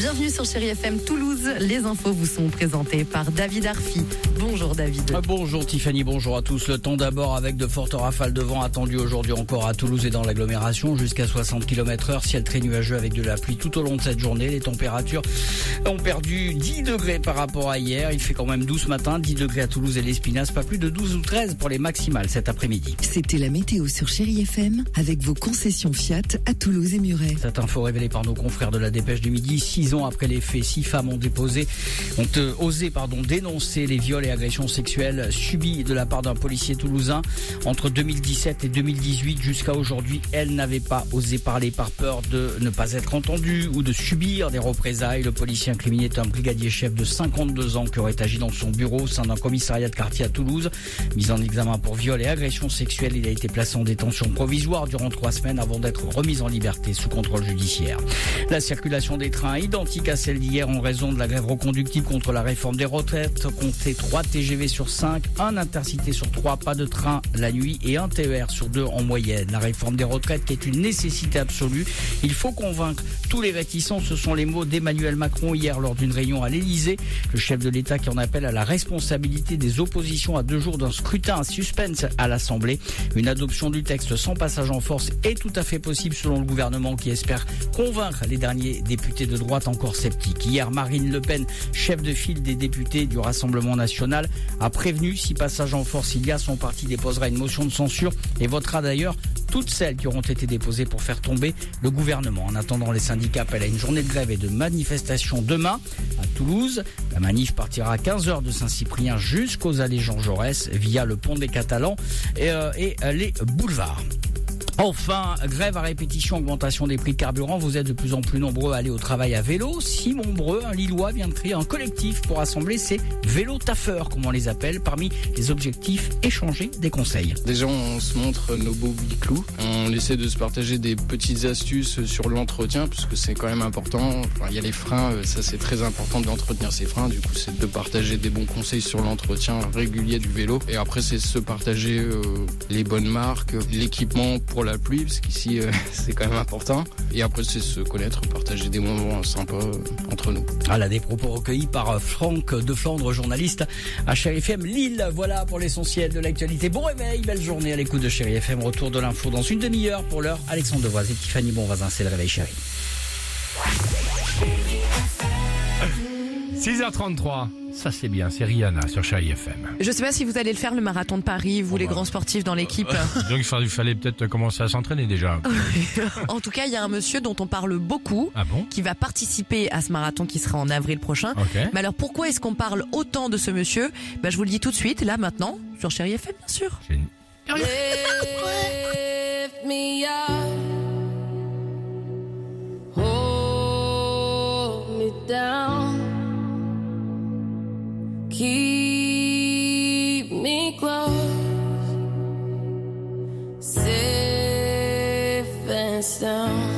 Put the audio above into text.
Bienvenue sur Chérie FM Toulouse. Les infos vous sont présentées par David Arfi. Bonjour David. Ah, Bonjour Tiffany, bonjour à tous. Le temps d'abord avec de fortes rafales de vent attendues aujourd'hui encore à Toulouse et dans l'agglomération jusqu'à 60 km heure. Ciel très nuageux avec de la pluie tout au long de cette journée. Les températures ont perdu 10 degrés par rapport à hier. Il fait quand même 12 ce matin, 10 degrés à Toulouse et l'Espinasse, pas plus de 12 ou 13 pour les maximales cet après-midi. C'était la météo sur Chérie FM avec vos concessions Fiat à Toulouse et Muret. Cette info révélée par nos confrères de la dépêche du midi, après les faits, six femmes ont déposé, ont euh, osé pardon, dénoncer les viols et agressions sexuelles subies de la part d'un policier toulousain entre 2017 et 2018. Jusqu'à aujourd'hui, elles n'avaient pas osé parler par peur de ne pas être entendues ou de subir des représailles. Le policier incriminé est un brigadier chef de 52 ans qui aurait agi dans son bureau au sein d'un commissariat de quartier à Toulouse. Mis en examen pour viol et agression sexuelle, il a été placé en détention provisoire durant trois semaines avant d'être remis en liberté sous contrôle judiciaire. La circulation des trains identique à celle d'hier en raison de la grève reconductible contre la réforme des retraites. Comptez 3 TGV sur 5, un intercité sur 3, pas de train la nuit et un TER sur 2 en moyenne. La réforme des retraites qui est une nécessité absolue. Il faut convaincre tous les réticents. Ce sont les mots d'Emmanuel Macron hier lors d'une réunion à l'Elysée. Le chef de l'État qui en appelle à la responsabilité des oppositions à deux jours d'un scrutin à suspense à l'Assemblée. Une adoption du texte sans passage en force est tout à fait possible selon le gouvernement qui espère convaincre les derniers députés de droite encore sceptiques. Hier, Marine Le Pen, chef de file des députés du Rassemblement national, a prévenu si passage en force il y a, son parti déposera une motion de censure et votera d'ailleurs toutes celles qui auront été déposées pour faire tomber le gouvernement. En attendant, les syndicats appellent à une journée de grève et de manifestation demain à Toulouse. La manif partira à 15h de Saint-Cyprien jusqu'aux allées Jean Jaurès via le pont des Catalans et, euh, les boulevards. Enfin, grève à répétition, augmentation des prix de carburant. Vous êtes de plus en plus nombreux à aller au travail à vélo. Simon Breu, un Lillois, vient de créer un collectif pour assembler ces vélos taffeurs, comme on les appelle. Parmi les objectifs, échanger des conseils. Déjà, on se montre nos beaux biclous. On essaie de se partager des petites astuces sur l'entretien, puisque c'est quand même important. Il y a les freins, euh, ça c'est très important d'entretenir ses freins. Du coup, c'est de partager des bons conseils sur l'entretien régulier du vélo. Et après, c'est se partager euh, les bonnes marques, l'équipement pour la pluie, parce qu'ici, euh, c'est quand même important. Et après, c'est se connaître, partager des moments sympas euh, entre nous. Voilà des propos recueillis par euh, Franck de Flandre, journaliste à Chéri FM Lille. Voilà pour l'essentiel de l'actualité. Bon réveil, belle journée à l'écoute de Chéri FM. Retour de l'info dans une demi-heure pour l'heure. Alexandre Devoise et Tiffany Bonvazin, c'est le réveil chéri. 6h33, ça c'est bien, c'est Rihanna sur Chérie FM. Je sais pas si vous allez le faire le marathon de Paris, vous les bah. grands sportifs dans l'équipe. Donc il fallait, peut-être commencer à s'entraîner déjà. en tout cas, il y a un monsieur dont on parle beaucoup. Ah bon? qui va participer à ce marathon qui sera en avril prochain. Ok. Mais alors pourquoi est-ce qu'on parle autant de ce monsieur? Ben, Je vous le dis tout de suite, là maintenant, sur Chéri FM bien sûr. J'ai une- Lift me up. Hold me down. keep me close, safe and sound.